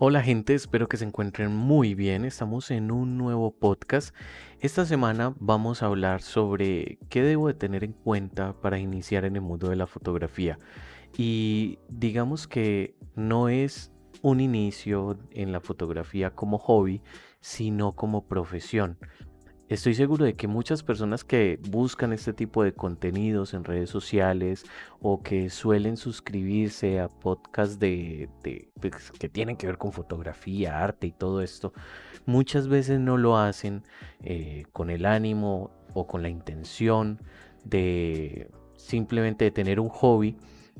Hola gente, espero que se encuentren muy bien. Estamos en un nuevo podcast. Esta semana vamos a hablar sobre qué debo de tener en cuenta para iniciar en el mundo de la fotografía. Y digamos que no es un inicio en la fotografía como hobby, sino como profesión. Estoy seguro de que muchas personas que buscan este tipo de contenidos en redes sociales o que suelen suscribirse a podcasts pues, que tienen que ver con fotografía, arte y todo esto, muchas veces no lo hacen eh, con el ánimo o con la intención de simplemente de tener un hobby,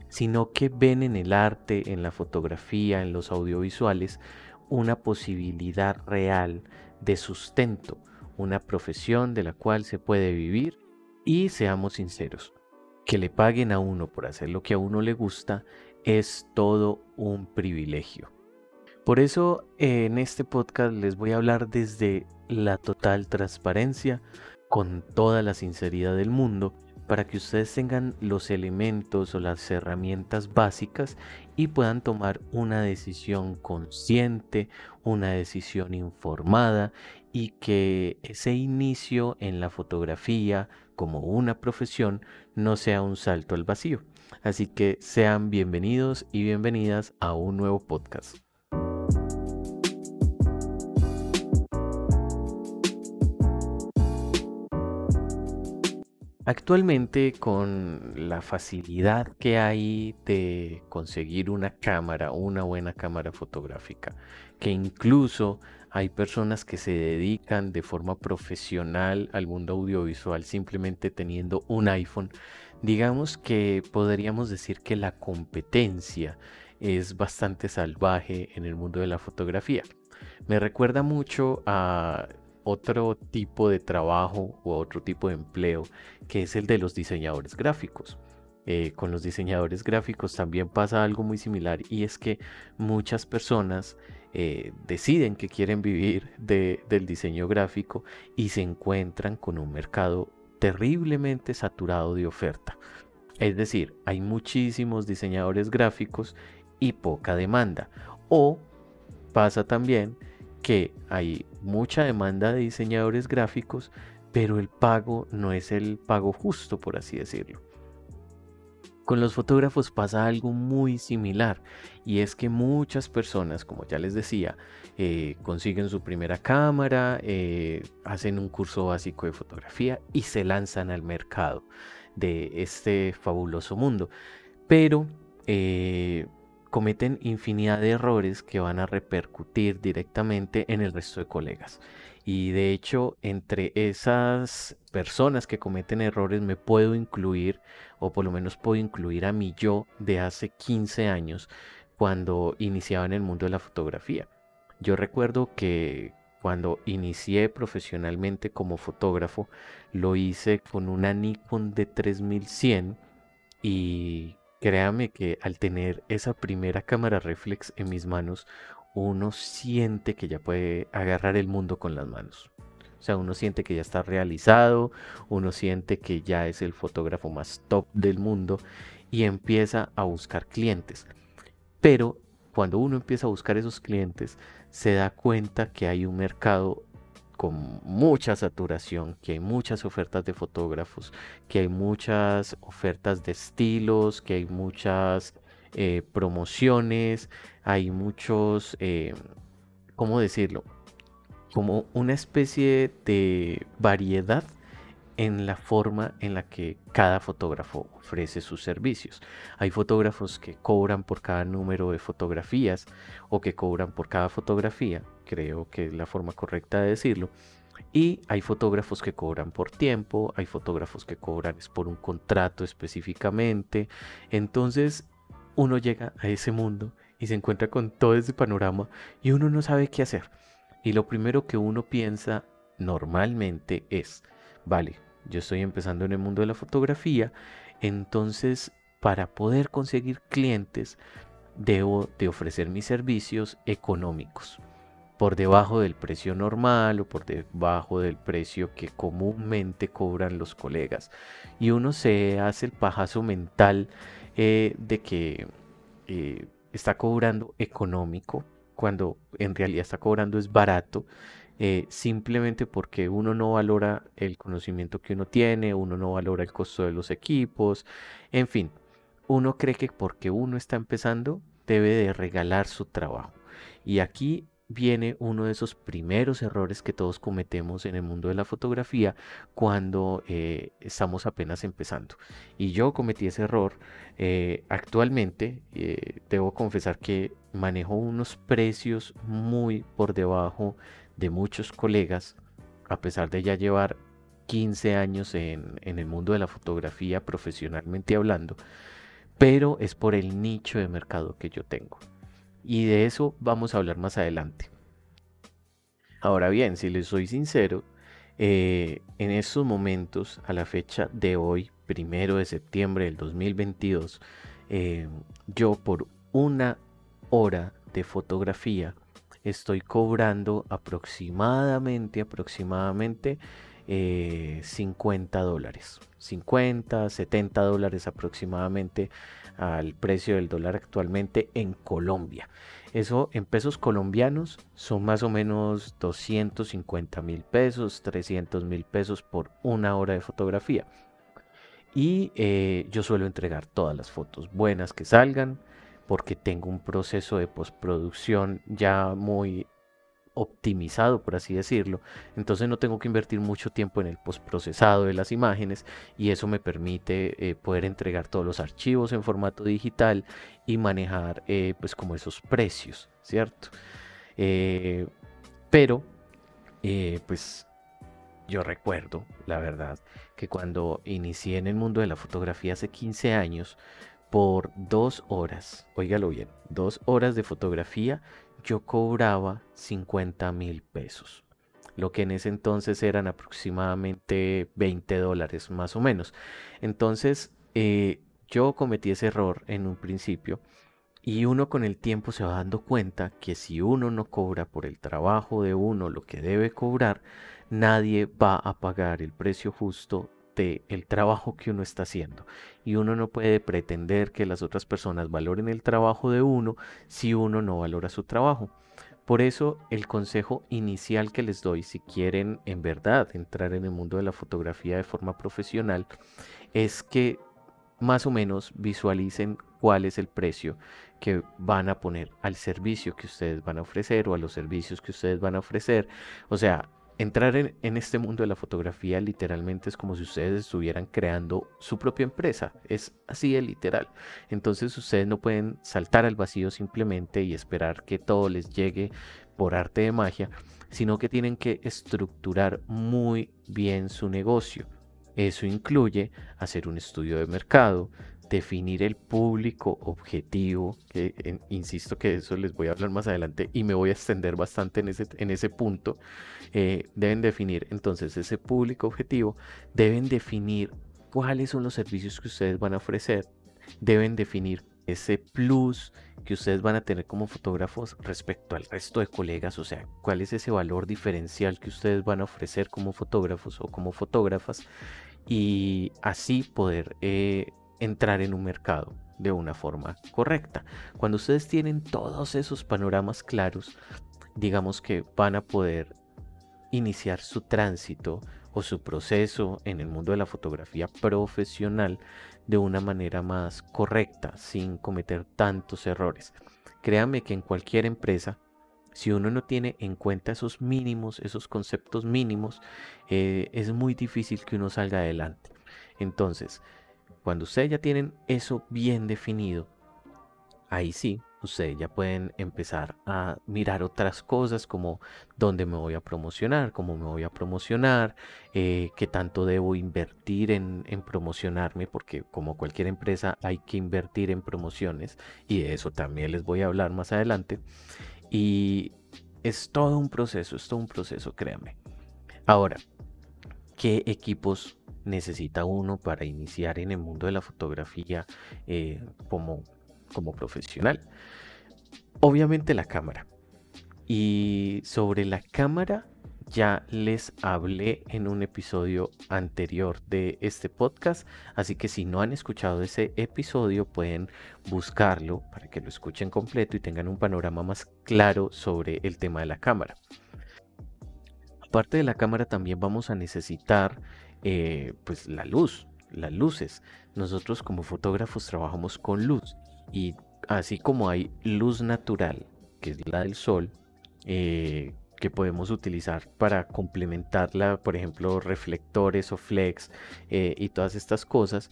sino que ven en el arte, en la fotografía, en los audiovisuales, una posibilidad real de sustento una profesión de la cual se puede vivir y seamos sinceros, que le paguen a uno por hacer lo que a uno le gusta es todo un privilegio. Por eso en este podcast les voy a hablar desde la total transparencia, con toda la sinceridad del mundo, para que ustedes tengan los elementos o las herramientas básicas y puedan tomar una decisión consciente, una decisión informada y que ese inicio en la fotografía como una profesión no sea un salto al vacío. Así que sean bienvenidos y bienvenidas a un nuevo podcast. Actualmente con la facilidad que hay de conseguir una cámara, una buena cámara fotográfica, que incluso hay personas que se dedican de forma profesional al mundo audiovisual simplemente teniendo un iPhone, digamos que podríamos decir que la competencia es bastante salvaje en el mundo de la fotografía. Me recuerda mucho a otro tipo de trabajo o otro tipo de empleo, que es el de los diseñadores gráficos. Eh, con los diseñadores gráficos también pasa algo muy similar y es que muchas personas eh, deciden que quieren vivir del diseño gráfico y se encuentran con un mercado terriblemente saturado de oferta. Es decir, hay muchísimos diseñadores gráficos y poca demanda. O pasa también que hay mucha demanda de diseñadores gráficos, pero el pago no es el pago justo, por así decirlo. Con los fotógrafos pasa algo muy similar y es que muchas personas, como ya les decía, eh, consiguen su primera cámara, eh, hacen un curso básico de fotografía y se lanzan al mercado de este fabuloso mundo. Pero eh, cometen infinidad de errores que van a repercutir directamente en el resto de colegas. Y de hecho, entre esas personas que cometen errores me puedo incluir, o por lo menos puedo incluir a mi yo de hace 15 años, cuando iniciaba en el mundo de la fotografía. Yo recuerdo que cuando inicié profesionalmente como fotógrafo, lo hice con una Nikon de 3100 y Créame que al tener esa primera cámara reflex en mis manos, uno siente que ya puede agarrar el mundo con las manos. O sea, uno siente que ya está realizado, uno siente que ya es el fotógrafo más top del mundo y empieza a buscar clientes. Pero cuando uno empieza a buscar esos clientes, se da cuenta que hay un mercado con mucha saturación, que hay muchas ofertas de fotógrafos, que hay muchas ofertas de estilos, que hay muchas eh, promociones, hay muchos, eh, ¿cómo decirlo? Como una especie de variedad en la forma en la que cada fotógrafo ofrece sus servicios. Hay fotógrafos que cobran por cada número de fotografías o que cobran por cada fotografía, creo que es la forma correcta de decirlo. Y hay fotógrafos que cobran por tiempo, hay fotógrafos que cobran por un contrato específicamente. Entonces uno llega a ese mundo y se encuentra con todo ese panorama y uno no sabe qué hacer. Y lo primero que uno piensa normalmente es, vale, yo estoy empezando en el mundo de la fotografía, entonces para poder conseguir clientes debo de ofrecer mis servicios económicos por debajo del precio normal o por debajo del precio que comúnmente cobran los colegas. Y uno se hace el pajazo mental eh, de que eh, está cobrando económico cuando en realidad está cobrando es barato, eh, simplemente porque uno no valora el conocimiento que uno tiene, uno no valora el costo de los equipos, en fin, uno cree que porque uno está empezando debe de regalar su trabajo. Y aquí viene uno de esos primeros errores que todos cometemos en el mundo de la fotografía cuando eh, estamos apenas empezando. Y yo cometí ese error. Eh, actualmente eh, debo confesar que manejo unos precios muy por debajo de muchos colegas, a pesar de ya llevar 15 años en, en el mundo de la fotografía profesionalmente hablando, pero es por el nicho de mercado que yo tengo y de eso vamos a hablar más adelante. Ahora bien, si les soy sincero, eh, en estos momentos, a la fecha de hoy, primero de septiembre del 2022, eh, yo por una hora de fotografía estoy cobrando aproximadamente, aproximadamente 50 eh, dólares. 50, 70 dólares aproximadamente al precio del dólar actualmente en Colombia. Eso en pesos colombianos son más o menos 250 mil pesos, 300 mil pesos por una hora de fotografía. Y eh, yo suelo entregar todas las fotos buenas que salgan porque tengo un proceso de postproducción ya muy optimizado, por así decirlo. Entonces no tengo que invertir mucho tiempo en el postprocesado de las imágenes y eso me permite eh, poder entregar todos los archivos en formato digital y manejar eh, pues como esos precios, ¿cierto? Eh, pero pues yo recuerdo, la verdad, que cuando inicié en el mundo de la fotografía hace 15 años, por dos horas, óigalo bien, dos horas de fotografía, yo cobraba 50 mil pesos, lo que en ese entonces eran aproximadamente 20 dólares más o menos. Entonces, eh, yo cometí ese error en un principio y uno con el tiempo se va dando cuenta que si uno no cobra por el trabajo de uno lo que debe cobrar, nadie va a pagar el precio justo el trabajo que uno está haciendo. Y uno no puede pretender que las otras personas valoren el trabajo de uno si uno no valora su trabajo. Por eso el consejo inicial que les doy si quieren en verdad entrar en el mundo de la fotografía de forma profesional es que más o menos visualicen cuál es el precio que van a poner al servicio que ustedes van a ofrecer o a los servicios que ustedes van a ofrecer. O sea, entrar en, este mundo de la fotografía literalmente es como si ustedes estuvieran creando su propia empresa. Es así de literal. Entonces ustedes no pueden saltar al vacío simplemente y esperar que todo les llegue por arte de magia, sino que tienen que estructurar muy bien su negocio. Eso incluye hacer un estudio de mercado, definir el público objetivo, que insisto que eso les voy a hablar más adelante y me voy a extender bastante en ese, en ese punto, eh, deben definir entonces ese público objetivo, deben definir cuáles son los servicios que ustedes van a ofrecer, deben definir ese plus que ustedes van a tener como fotógrafos respecto al resto de colegas, o sea, cuál es ese valor diferencial que ustedes van a ofrecer como fotógrafos o como fotógrafas y así poder eh, entrar en un mercado de una forma correcta. Cuando ustedes tienen todos esos panoramas claros, digamos que van a poder iniciar su tránsito o su proceso en el mundo de la fotografía profesional de una manera más correcta, sin cometer tantos errores. Créanme que en cualquier empresa, si uno no tiene en cuenta esos mínimos, esos conceptos mínimos, eh, es muy difícil que uno salga adelante. Entonces, cuando ustedes ya tienen eso bien definido, ahí sí, ustedes ya pueden empezar a mirar otras cosas como dónde me voy a promocionar, cómo me voy a promocionar, eh, qué tanto debo invertir en, en, promocionarme, porque como cualquier empresa hay que invertir en promociones y de eso también les voy a hablar más adelante. Y es todo un proceso, es todo un proceso, créanme. Ahora, ¿qué equipos necesita uno para iniciar en el mundo de la fotografía eh, como, como profesional. Obviamente la cámara. Y sobre la cámara ya les hablé en un episodio anterior de este podcast, así que si no han escuchado ese episodio pueden buscarlo para que lo escuchen completo y tengan un panorama más claro sobre el tema de la cámara. Aparte de la cámara también vamos a necesitar eh, pues la luz, las luces. Nosotros como fotógrafos trabajamos con luz y así como hay luz natural, que es la del sol, eh, que podemos utilizar para complementarla, por ejemplo, reflectores o flex eh, y todas estas cosas,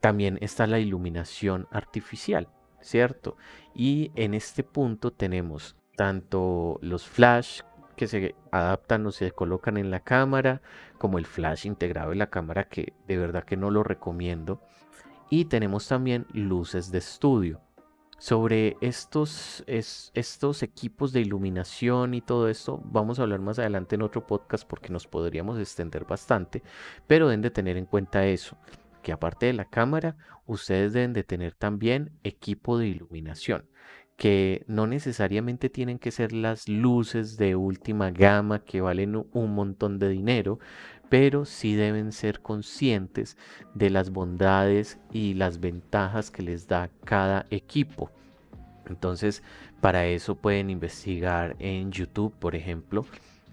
también está la iluminación artificial, ¿cierto? Y en este punto tenemos tanto los flash que se adaptan o se colocan en la cámara, como el flash integrado en la cámara, que de verdad que no lo recomiendo. Y tenemos también luces de estudio. Sobre estos, estos equipos de iluminación y todo esto, vamos a hablar más adelante en otro podcast porque nos podríamos extender bastante, pero deben de tener en cuenta eso, que aparte de la cámara, ustedes deben de tener también equipo de iluminación que no necesariamente tienen que ser las luces de última gama que valen un montón de dinero, pero sí deben ser conscientes de las bondades y las ventajas que les da cada equipo. Entonces, para eso pueden investigar en YouTube, por ejemplo,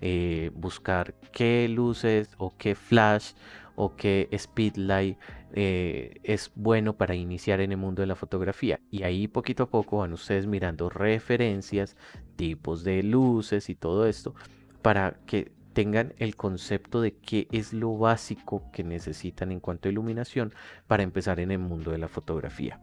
eh, buscar qué luces o qué flash o qué speedlight eh, es bueno para iniciar en el mundo de la fotografía. Y ahí poquito a poco van ustedes mirando referencias, tipos de luces y todo esto para que tengan el concepto de qué es lo básico que necesitan en cuanto a iluminación para empezar en el mundo de la fotografía.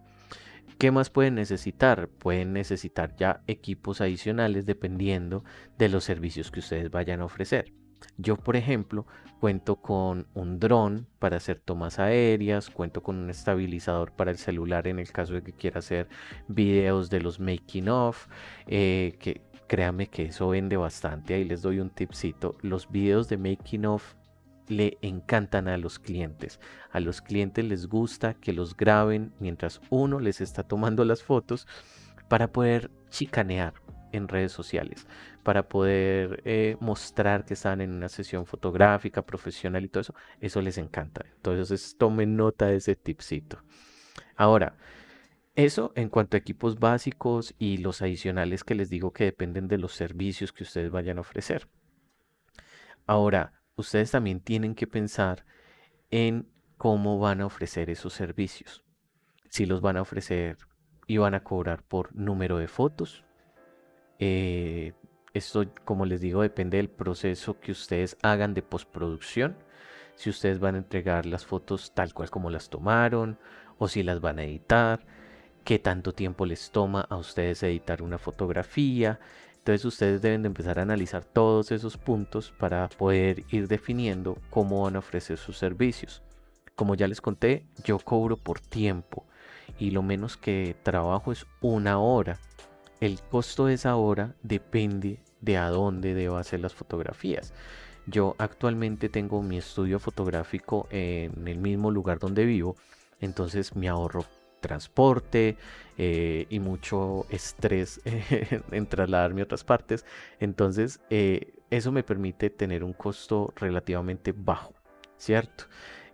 ¿Qué más pueden necesitar? Pueden necesitar ya equipos adicionales dependiendo de los servicios que ustedes vayan a ofrecer. Yo, por ejemplo, cuento con un dron para hacer tomas aéreas, cuento con un estabilizador para el celular en el caso de que quiera hacer videos de los making of, eh, que créanme que eso vende bastante. Ahí les doy un tipcito. Los videos de making of le encantan a los clientes. A los clientes les gusta que los graben mientras uno les está tomando las fotos para poder chicanear, en redes sociales para poder eh, mostrar que están en una sesión fotográfica, profesional y todo eso. Eso les encanta. Entonces tomen nota de ese tipcito. Ahora, eso en cuanto a equipos básicos y los adicionales que les digo que dependen de los servicios que ustedes vayan a ofrecer. Ahora, ustedes también tienen que pensar en cómo van a ofrecer esos servicios. Si los van a ofrecer y van a cobrar por número de fotos, eh, esto, como les digo, depende del proceso que ustedes hagan de postproducción. Si ustedes van a entregar las fotos tal cual como las tomaron o si las van a editar, qué tanto tiempo les toma a ustedes editar una fotografía. Entonces ustedes deben de empezar a analizar todos esos puntos para poder ir definiendo cómo van a ofrecer sus servicios. Como ya les conté, yo cobro por tiempo y lo menos que trabajo es una hora el costo de esa hora depende de a dónde debo hacer las fotografías. Yo actualmente tengo mi estudio fotográfico en el mismo lugar donde vivo, entonces me ahorro transporte eh, y mucho estrés en trasladarme a otras partes. Entonces, eh, eso me permite tener un costo relativamente bajo, ¿cierto?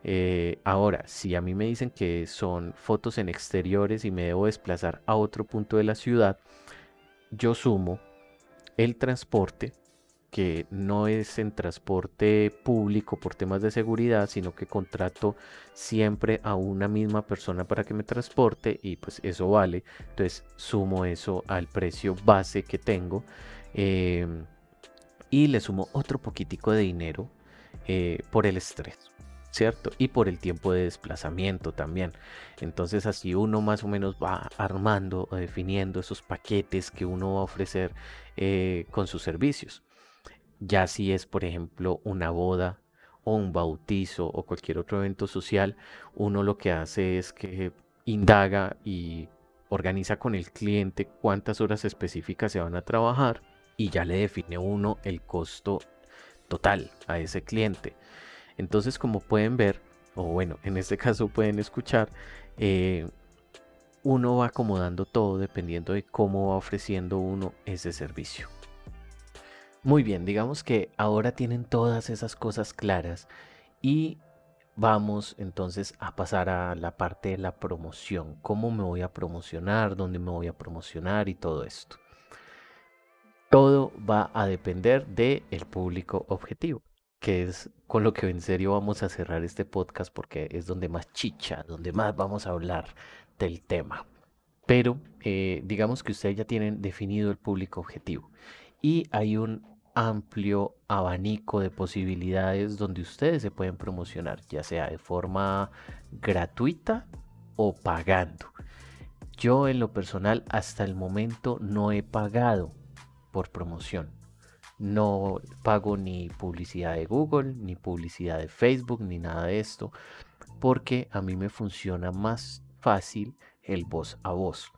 Eh, ahora, si a mí me dicen que son fotos en exteriores y me debo desplazar a otro punto de la ciudad, yo sumo el transporte, que no es en transporte público por temas de seguridad, sino que contrato siempre a una misma persona para que me transporte y pues eso vale. Entonces sumo eso al precio base que tengo em, y le sumo otro poquitico de dinero eh, por el estrés. ¿Cierto? Y por el tiempo de desplazamiento también. Entonces así uno más o menos va armando o definiendo esos paquetes que uno va a ofrecer eh, con sus servicios. Ya si es, por ejemplo, una boda o un bautizo o cualquier otro evento social, uno lo que hace es que indaga y organiza con el cliente cuántas horas específicas se van a trabajar y ya le define uno el costo total a ese cliente. Entonces, como pueden ver, o bueno, en este caso pueden escuchar, eh, uno va acomodando todo dependiendo de cómo va ofreciendo uno ese servicio. Muy bien, digamos que ahora tienen todas esas cosas claras y vamos entonces a pasar a la parte de la promoción. ¿Cómo me voy a promocionar? ¿Dónde me voy a promocionar? Y todo esto. Todo va a depender del el público objetivo, que es con lo que en serio vamos a cerrar este podcast porque es donde más chicha, donde más vamos a hablar del tema. Pero eh, digamos que ustedes ya tienen definido el público objetivo y hay un amplio abanico de posibilidades donde ustedes se pueden promocionar, ya sea de forma gratuita o pagando. Yo en lo personal hasta el momento no he pagado por promoción. No pago ni publicidad de Google, ni publicidad de Facebook, ni nada de esto, porque a mí me funciona más fácil el voz a voz.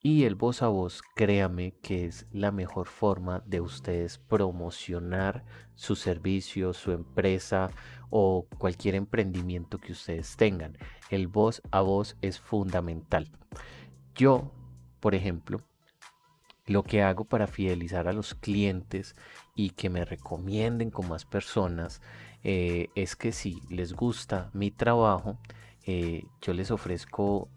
Y el voz a voz, créame que es la mejor forma de ustedes promocionar su servicio, su empresa o cualquier emprendimiento que ustedes tengan. El voz a voz es fundamental. Yo, por ejemplo, lo que hago para fidelizar a los clientes y que me recomienden con más personas eh, es que si les gusta mi trabajo, eh, yo les ofrezco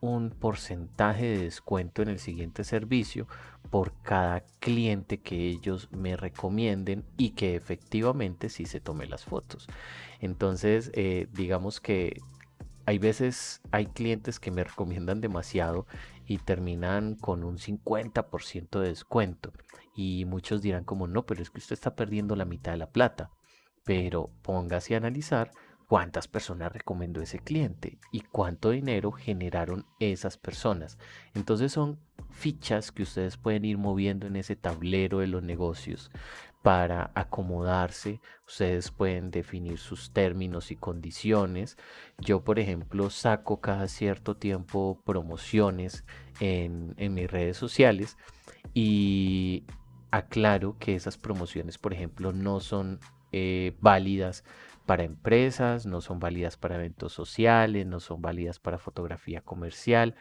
un porcentaje de descuento en el siguiente servicio por cada cliente que ellos me recomienden y que efectivamente sí se tome las fotos. Entonces, eh, digamos que hay veces, hay clientes que me recomiendan demasiado y terminan con un 50% de descuento. Y muchos dirán como, no, pero es que usted está perdiendo la mitad de la plata. Pero póngase a analizar cuántas personas recomendó ese cliente y cuánto dinero generaron esas personas. Entonces son fichas que ustedes pueden ir moviendo en ese tablero de los negocios para acomodarse. Ustedes pueden definir sus términos y condiciones. Yo, por ejemplo, saco cada cierto tiempo promociones en, mis redes sociales y aclaro que esas promociones, por ejemplo, no son eh, válidas para empresas, no son válidas para eventos sociales, no son válidas para fotografía comercial,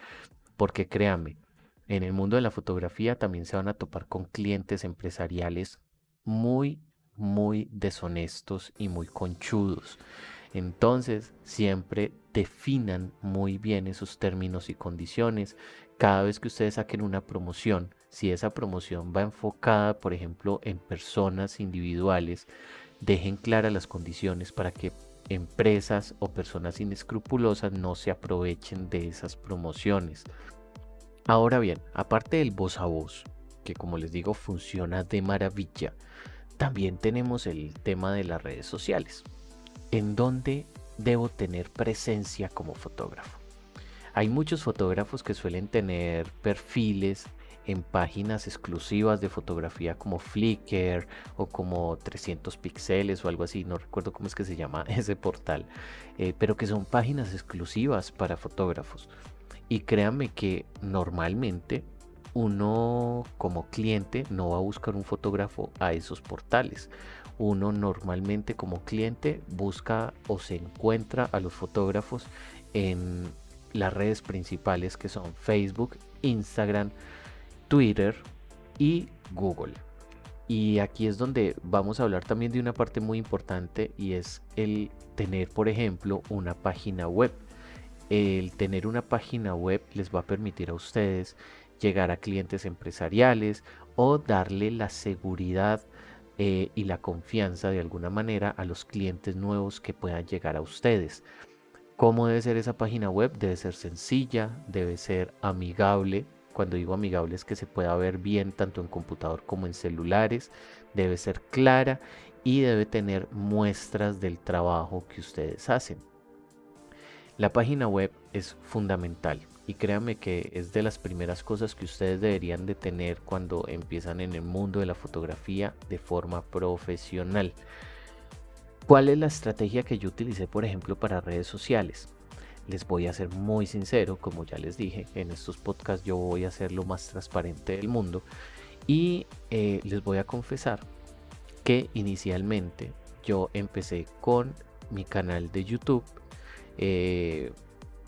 porque créanme, en el mundo de la fotografía también se van a topar con clientes empresariales muy, muy deshonestos y muy conchudos. Entonces, siempre definan muy bien esos términos y condiciones. Cada vez que ustedes saquen una promoción, si esa promoción va enfocada, por ejemplo, en personas individuales, dejen claras las condiciones para que empresas o personas inescrupulosas no se aprovechen de esas promociones. Ahora bien, aparte del voz a voz, que como les digo funciona de maravilla, también tenemos el tema de las redes sociales, en donde debo tener presencia como fotógrafo. Hay muchos fotógrafos que suelen tener perfiles en páginas exclusivas de fotografía como Flickr o como 300 píxeles o algo así, no recuerdo cómo es que se llama ese portal, eh, pero que son páginas exclusivas para fotógrafos. Y créanme que normalmente uno como cliente no va a buscar un fotógrafo a esos portales. Uno normalmente como cliente busca o se encuentra a los fotógrafos en las redes principales que son Facebook, Instagram, Twitter y Google. Y aquí es donde vamos a hablar también de una parte muy importante y es el tener, por ejemplo, una página web. El tener una página web les va a permitir a ustedes llegar a clientes empresariales o darle la seguridad eh, y la confianza de alguna manera a los clientes nuevos que puedan llegar a ustedes. ¿Cómo debe ser esa página web? Debe ser sencilla, debe ser amigable, cuando digo amigable es que se pueda ver bien tanto en computador como en celulares, debe ser clara y debe tener muestras del trabajo que ustedes hacen. La página web es fundamental y créanme que es de las primeras cosas que ustedes deberían de tener cuando empiezan en el mundo de la fotografía de forma profesional. ¿Cuál es la estrategia que yo utilicé, por ejemplo, para redes sociales? les voy a ser muy sincero, como ya les dije, en estos podcasts yo voy a ser lo más transparente del mundo y eh, les voy a confesar que inicialmente yo empecé con mi canal de YouTube eh,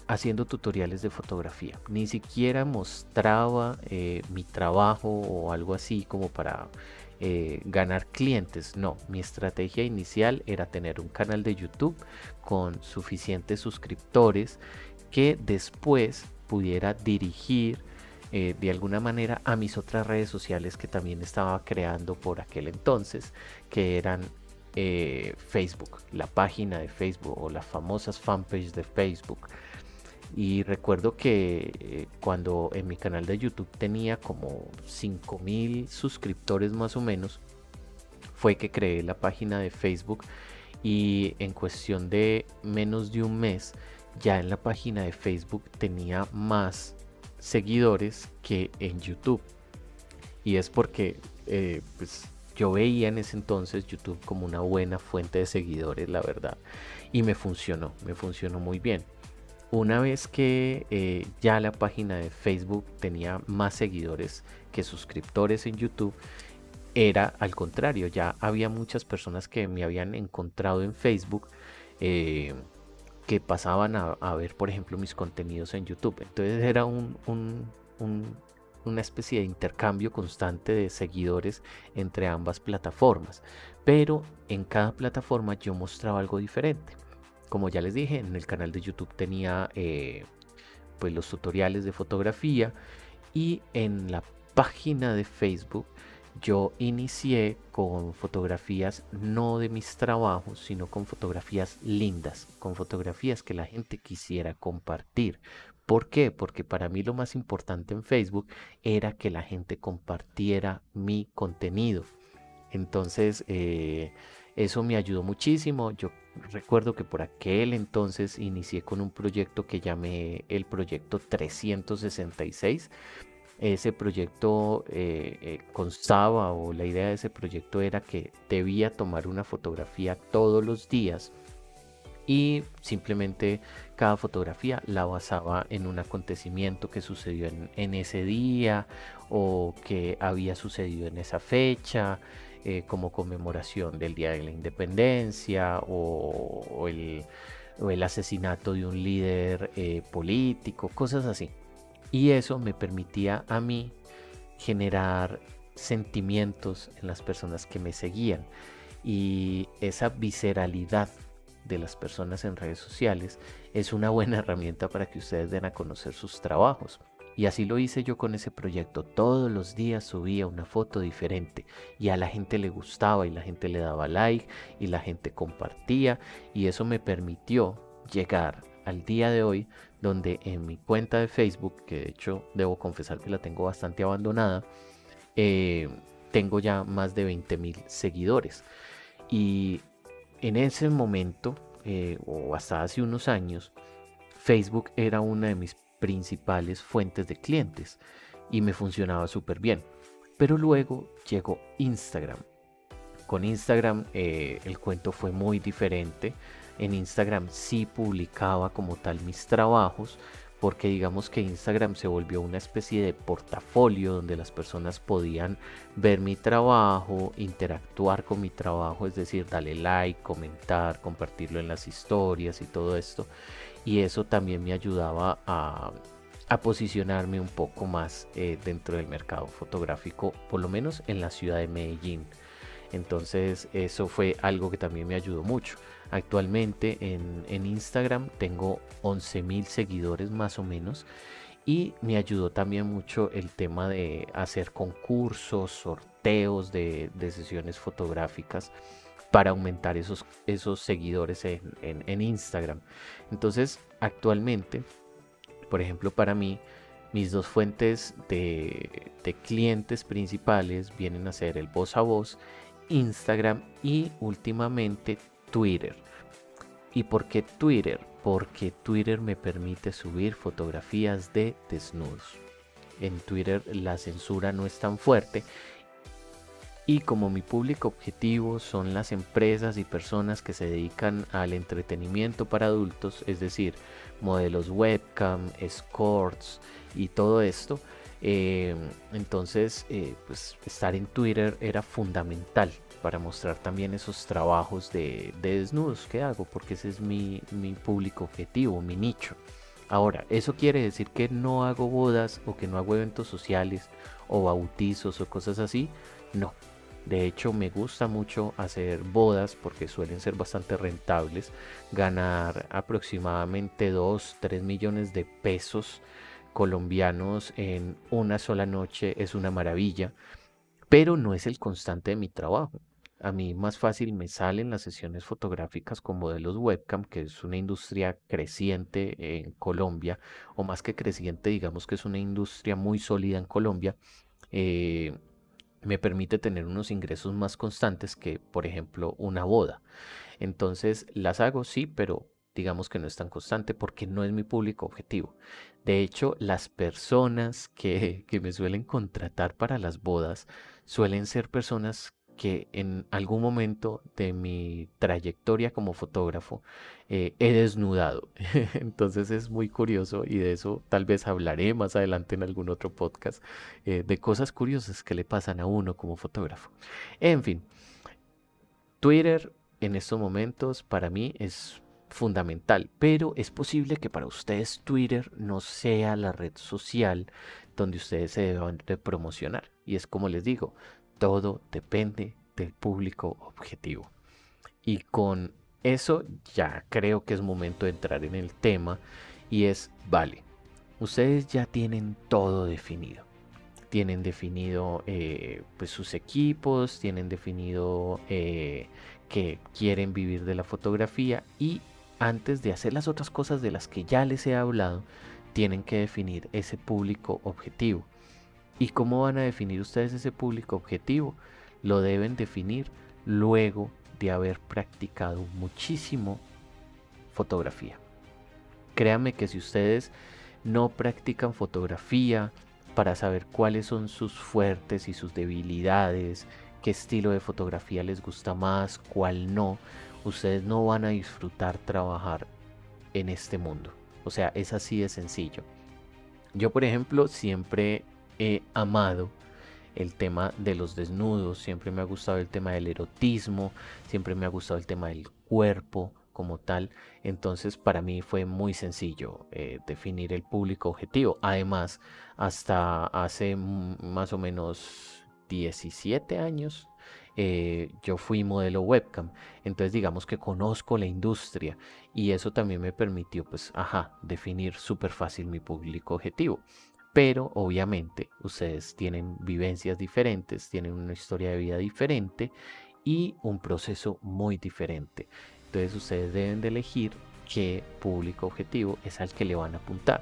haciendo tutoriales de fotografía. Ni siquiera mostraba eh, mi trabajo o algo así como para eh, ganar clientes. No, mi estrategia inicial era tener un canal de YouTube con suficientes suscriptores que después pudiera dirigir eh, de alguna manera a mis otras redes sociales que también estaba creando por aquel entonces, que eran Facebook, la página de Facebook o las famosas fanpage de Facebook. Y recuerdo que eh, cuando en mi canal de YouTube tenía como 5000 suscriptores más o menos, fue que creé la página de Facebook y en cuestión de menos de un mes ya en la página de Facebook tenía más seguidores que en YouTube. Y es porque eh, pues, yo veía en ese entonces YouTube como una buena fuente de seguidores, la verdad. Y me funcionó, me funcionó muy bien. Una vez que eh, ya la página de Facebook tenía más seguidores que suscriptores en YouTube, era al contrario, ya había muchas personas que me habían encontrado en Facebook. Eh, que pasaban a, ver, por ejemplo, mis contenidos en YouTube. Entonces era un, una especie de intercambio constante de seguidores entre ambas plataformas. Pero en cada plataforma yo mostraba algo diferente. Como ya les dije, en el canal de YouTube tenía eh, pues los tutoriales de fotografía y en la página de Facebook yo inicié con fotografías no de mis trabajos, sino con fotografías lindas, con fotografías que la gente quisiera compartir. ¿Por qué? Porque para mí lo más importante en Facebook era que la gente compartiera mi contenido. Entonces, eh, eso me ayudó muchísimo. Yo recuerdo que por aquel entonces inicié con un proyecto que llamé el proyecto 366 ese proyecto eh, eh, constaba o la idea de ese proyecto era que debía tomar una fotografía todos los días y simplemente cada fotografía la basaba en un acontecimiento que sucedió en, ese día o que había sucedido en esa fecha eh, como conmemoración del Día de la Independencia o, el, asesinato de un líder político, cosas así. Y eso me permitía a mí generar sentimientos en las personas que me seguían. Y esa visceralidad de las personas en redes sociales es una buena herramienta para que ustedes den a conocer sus trabajos. Y así lo hice yo con ese proyecto. Todos los días subía una foto diferente y a la gente le gustaba y la gente le daba like y la gente compartía y eso me permitió llegar al día de hoy donde en mi cuenta de Facebook, que de hecho debo confesar que la tengo bastante abandonada, eh, tengo ya más de 20 mil seguidores. Y en ese momento, eh, o hasta hace unos años, Facebook era una de mis principales fuentes de clientes y me funcionaba súper bien. Pero luego llegó Instagram. Con Instagram eh, el cuento fue muy diferente en Instagram sí publicaba como tal mis trabajos, porque digamos que Instagram se volvió una especie de portafolio donde las personas podían ver mi trabajo, interactuar con mi trabajo, es decir, darle like, comentar, compartirlo en las historias y todo esto. Y eso también me ayudaba a, posicionarme un poco más eh, dentro del mercado fotográfico, por lo menos en la ciudad de Medellín. Entonces eso fue algo que también me ayudó mucho. Actualmente en, Instagram tengo 11 mil seguidores más o menos y me ayudó también mucho el tema de hacer concursos, sorteos de, sesiones fotográficas para aumentar esos, esos seguidores en, Instagram. Entonces actualmente, por ejemplo para mí, mis dos fuentes de, de clientes principales vienen a ser el voz a voz Instagram y últimamente Twitter. ¿Y por qué Twitter? Porque Twitter me permite subir fotografías de desnudos. En Twitter la censura no es tan fuerte y como mi público objetivo son las empresas y personas que se dedican al entretenimiento para adultos, es decir, modelos webcam, escorts y todo esto, eh, entonces eh, pues estar en Twitter era fundamental para mostrar también esos trabajos de, desnudos que hago, porque ese es mi, público objetivo, mi nicho. Ahora, ¿eso quiere decir que no hago bodas o que no hago eventos sociales o bautizos o cosas así? No, De hecho, me gusta mucho hacer bodas porque suelen ser bastante rentables. Ganar aproximadamente 2, 3 millones de pesos colombianos en una sola noche es una maravilla, pero no es el constante de mi trabajo. A mí más fácil me salen las sesiones fotográficas con modelos webcam, que es una industria creciente en Colombia, o más que creciente, digamos que es una industria muy sólida en Colombia. Eh, me permite tener unos ingresos más constantes que, por ejemplo, una boda. Entonces, las hago, sí, pero digamos que no es tan constante porque no es mi público objetivo. De hecho, las personas que, que me suelen contratar para las bodas suelen ser personas que en algún momento de mi trayectoria como fotógrafo eh, he desnudado. Entonces es muy curioso y de eso tal vez hablaré más adelante en algún otro podcast, eh, de cosas curiosas que le pasan a uno como fotógrafo. En fin, Twitter en estos momentos para mí es fundamental, pero es posible que para ustedes Twitter no sea la red social donde ustedes se deban de promocionar. Y es como les digo, todo depende del público objetivo. Y con eso ya creo que es momento de entrar en el tema y es, vale, ustedes ya tienen todo definido. Tienen definido eh, pues sus equipos, tienen definido eh, que quieren vivir de la fotografía y antes de hacer las otras cosas de las que ya les he hablado, tienen que definir ese público objetivo. ¿Y cómo van a definir ustedes ese público objetivo? Lo deben definir luego de haber practicado muchísimo fotografía. Créanme que si ustedes no practican fotografía para saber cuáles son sus fuertes y sus debilidades, qué estilo de fotografía les gusta más, cuál no, ustedes no van a disfrutar trabajar en este mundo. O sea, es así de sencillo. Yo, por ejemplo, siempre he amado el tema de los desnudos, siempre me ha gustado el tema del erotismo, siempre me ha gustado el tema del cuerpo como tal. Entonces para mí fue muy sencillo eh, definir el público objetivo. Además, hasta hace más o menos 17 años eh, yo fui modelo webcam. Entonces digamos que conozco la industria y eso también me permitió pues, ajá, definir súper fácil mi público objetivo. Pero obviamente ustedes tienen vivencias diferentes, tienen una historia de vida diferente y un proceso muy diferente. Entonces ustedes deben de elegir qué público objetivo es al que le van a apuntar.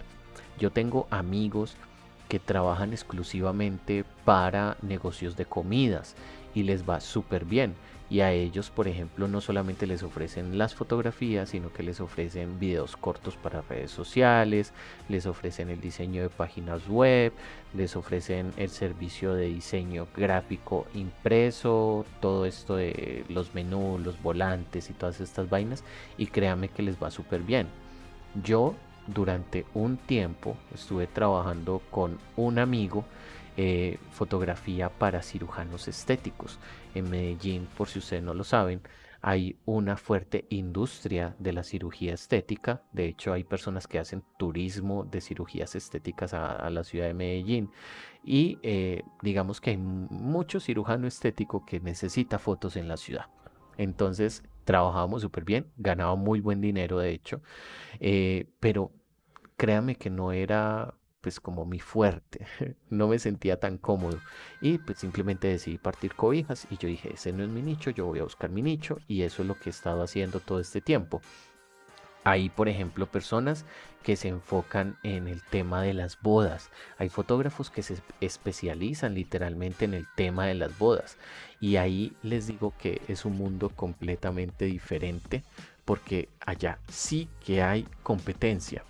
Yo tengo amigos que trabajan exclusivamente para negocios de comidas y les va súper bien. Y a ellos, por ejemplo, no solamente les ofrecen las fotografías, sino que les ofrecen videos cortos para redes sociales, les ofrecen el diseño de páginas web, les ofrecen el servicio de diseño gráfico impreso, todo esto de los menús, los volantes y todas estas vainas. Y créanme que les va súper bien. Yo durante un tiempo estuve trabajando con un amigo eh, fotografía para cirujanos estéticos. En Medellín, por si ustedes no lo saben, hay una fuerte industria de la cirugía estética. De hecho, hay personas que hacen turismo de cirugías estéticas a, la ciudad de Medellín. Y eh, digamos que hay mucho cirujano estético que necesita fotos en la ciudad. Entonces, trabajábamos súper bien, ganaba muy buen dinero, de hecho. Eh, pero créame que no era pues como mi fuerte, no me sentía tan cómodo y pues simplemente decidí partir cobijas y yo dije, ese no es mi nicho, yo voy a buscar mi nicho y eso es lo que he estado haciendo todo este tiempo. Hay, por ejemplo, personas que se enfocan en el tema de las bodas. Hay fotógrafos que se especializan literalmente en el tema de las bodas. Y ahí les digo que es un mundo completamente diferente porque allá sí que hay competencia.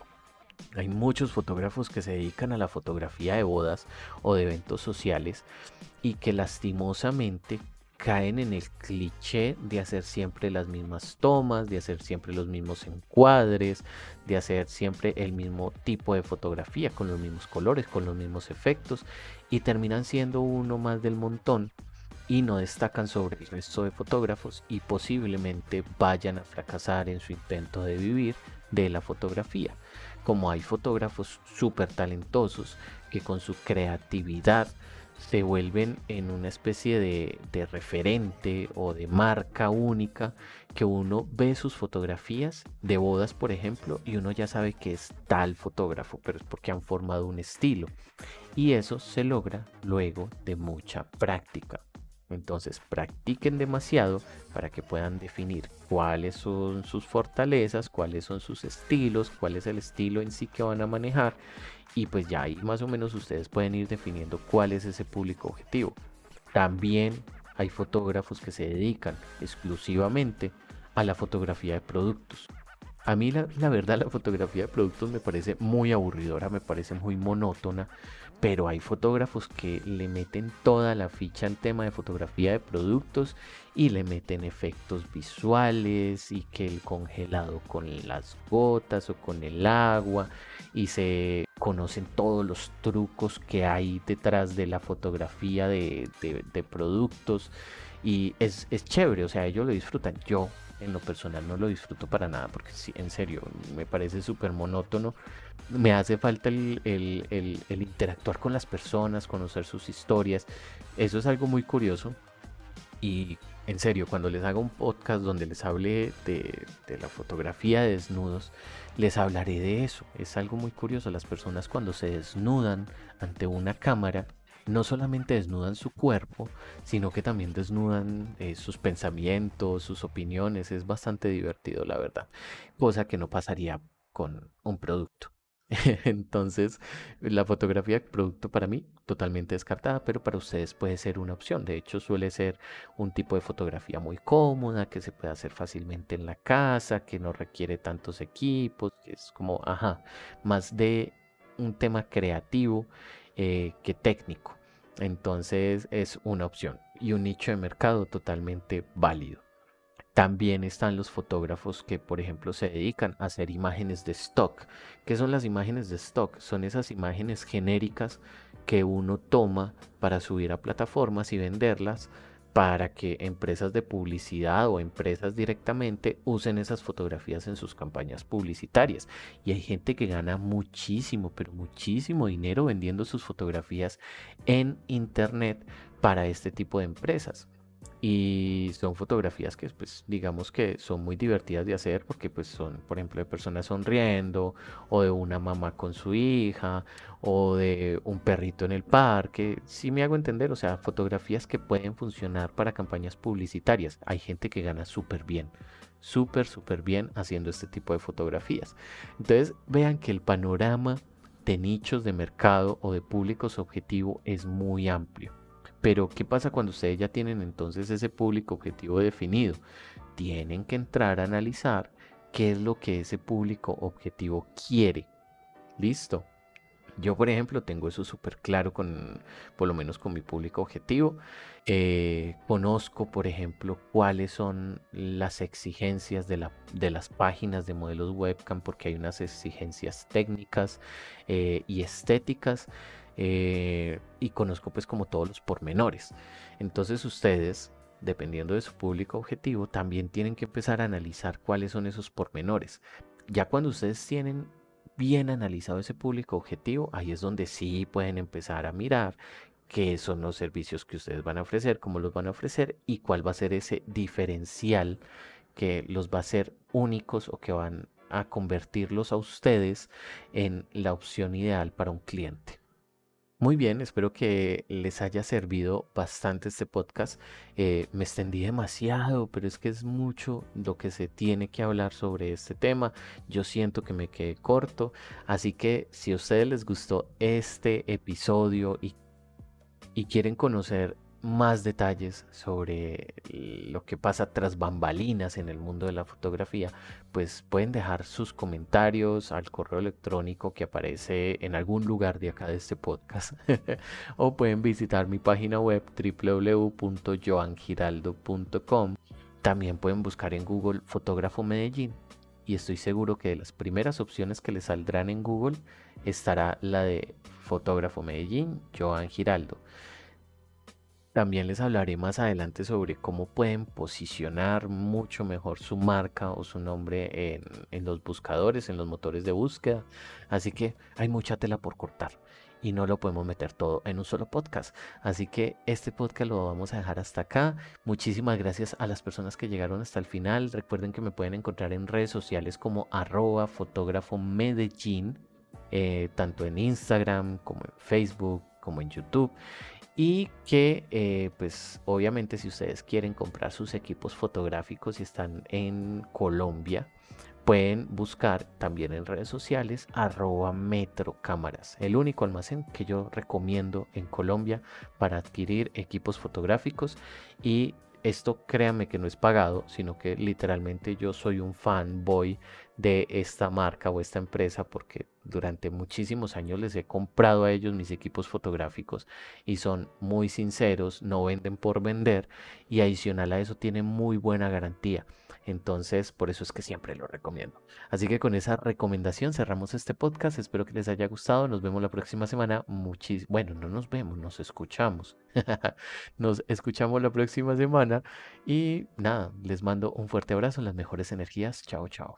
Hay muchos fotógrafos que se dedican a la fotografía de bodas o de eventos sociales y que lastimosamente caen en el cliché de hacer siempre las mismas tomas, de hacer siempre los mismos encuadres, de hacer siempre el mismo tipo de fotografía con los mismos colores, con los mismos efectos y terminan siendo uno más del montón y no destacan sobre el resto de fotógrafos y posiblemente vayan a fracasar en su intento de vivir de la fotografía como hay fotógrafos súper talentosos que con su creatividad se vuelven en una especie de, de, referente o de marca única que uno ve sus fotografías de bodas, por ejemplo, y uno ya sabe que es tal fotógrafo, pero es porque han formado un estilo. Y eso se logra luego de mucha práctica. Entonces practiquen demasiado para que puedan definir cuáles son sus fortalezas, cuáles son sus estilos, cuál es el estilo en sí que van a manejar y pues ya ahí más o menos ustedes pueden ir definiendo cuál es ese público objetivo. También hay fotógrafos que se dedican exclusivamente a la fotografía de productos. A mí la, la, verdad la fotografía de productos me parece muy aburridora, me parece muy monótona, pero hay fotógrafos que le meten toda la ficha al tema de fotografía de productos y le meten efectos visuales y que el congelado con las gotas o con el agua y se conocen todos los trucos que hay detrás de la fotografía de, de, productos y es, es chévere, o sea, ellos lo disfrutan. Yo en lo personal no lo disfruto para nada porque sí, en serio me parece súper monótono. Me hace falta el, el, el, interactuar con las personas, conocer sus historias. Eso es algo muy curioso. Y en serio, cuando les haga un podcast donde les hable de, de la fotografía de desnudos, les hablaré de eso. Es algo muy curioso. Las personas cuando se desnudan ante una cámara no solamente desnudan su cuerpo, sino que también desnudan eh, sus pensamientos, sus opiniones. Es bastante divertido, la verdad. Cosa que no pasaría con un producto. Entonces, la fotografía producto para mí totalmente descartada, pero para ustedes puede ser una opción. De hecho, suele ser un tipo de fotografía muy cómoda, que se puede hacer fácilmente en la casa, que no requiere tantos equipos, que es como, ajá, más de un tema creativo eh, que técnico. Entonces es una opción y un nicho de mercado totalmente válido. También están los fotógrafos que, por ejemplo, se dedican a hacer imágenes de stock. ¿Qué son las imágenes de stock? Son esas imágenes genéricas que uno toma para subir a plataformas y venderlas para que empresas de publicidad o empresas directamente usen esas fotografías en sus campañas publicitarias. Y hay gente que gana muchísimo, pero muchísimo dinero vendiendo sus fotografías en Internet para este tipo de empresas y son fotografías que pues digamos que son muy divertidas de hacer porque pues son por ejemplo de personas sonriendo o de una mamá con su hija o de un perrito en el parque. Si me hago entender o sea fotografías que pueden funcionar para campañas publicitarias. Hay gente que gana súper bien súper súper bien haciendo este tipo de fotografías. Entonces vean que el panorama de nichos de mercado o de públicos objetivo es muy amplio pero ¿qué pasa cuando ustedes ya tienen entonces ese público objetivo definido? Tienen que entrar a analizar qué es lo que ese público objetivo quiere. Listo. Yo, por ejemplo, tengo eso súper claro con, por lo menos con mi público objetivo. Eh, conozco, por ejemplo, cuáles son las exigencias de, la, de, las páginas de modelos webcam, porque hay unas exigencias técnicas eh, y estéticas. Eh, y conozco pues como todos los pormenores. Entonces ustedes, dependiendo de su público objetivo, también tienen que empezar a analizar cuáles son esos pormenores. Ya cuando ustedes tienen bien analizado ese público objetivo, ahí es donde sí pueden empezar a mirar qué son los servicios que ustedes van a ofrecer, cómo los van a ofrecer y cuál va a ser ese diferencial que los va a ser únicos o que van a convertirlos a ustedes en la opción ideal para un cliente. Muy bien, espero que les haya servido bastante este podcast. Eh, me extendí demasiado, pero es que es mucho lo que se tiene que hablar sobre este tema. Yo siento que me quedé corto, así que si a ustedes les gustó este episodio y, y quieren conocer más detalles sobre lo que pasa tras bambalinas en el mundo de la fotografía, pues pueden dejar sus comentarios al correo electrónico que aparece en algún lugar de acá de este podcast o pueden visitar mi página web www.joangiraldo.com. También pueden buscar en Google Fotógrafo Medellín y estoy seguro que de las primeras opciones que les saldrán en Google estará la de Fotógrafo Medellín, Joan Giraldo. También les hablaré más adelante sobre cómo pueden posicionar mucho mejor su marca o su nombre en, los buscadores, en los motores de búsqueda. Así que hay mucha tela por cortar. y no lo podemos meter todo en un solo podcast. Así que este podcast lo vamos a dejar hasta acá. Muchísimas gracias a las personas que llegaron hasta el final. Recuerden que me pueden encontrar en redes sociales como arroba fotógrafo Medellín, eh, tanto en Instagram como en Facebook como en YouTube y que eh, pues obviamente si ustedes quieren comprar sus equipos fotográficos y están en Colombia pueden buscar también en redes sociales arroba metro cámaras el único almacén que yo recomiendo en Colombia para adquirir equipos fotográficos. Y esto créanme que no es pagado, sino que literalmente yo soy un fanboy de esta marca o esta empresa porque durante muchísimos años les he comprado a ellos mis equipos fotográficos y son muy sinceros, no venden por vender y adicional a eso tienen muy buena garantía. Entonces, por eso es que siempre lo recomiendo. Así que con esa recomendación cerramos este podcast. Espero que les haya gustado. Nos vemos la próxima semana. Bueno, no nos vemos, nos escuchamos. nos escuchamos la próxima semana. Y nada, les mando un fuerte abrazo, las mejores energías. Chao, chao.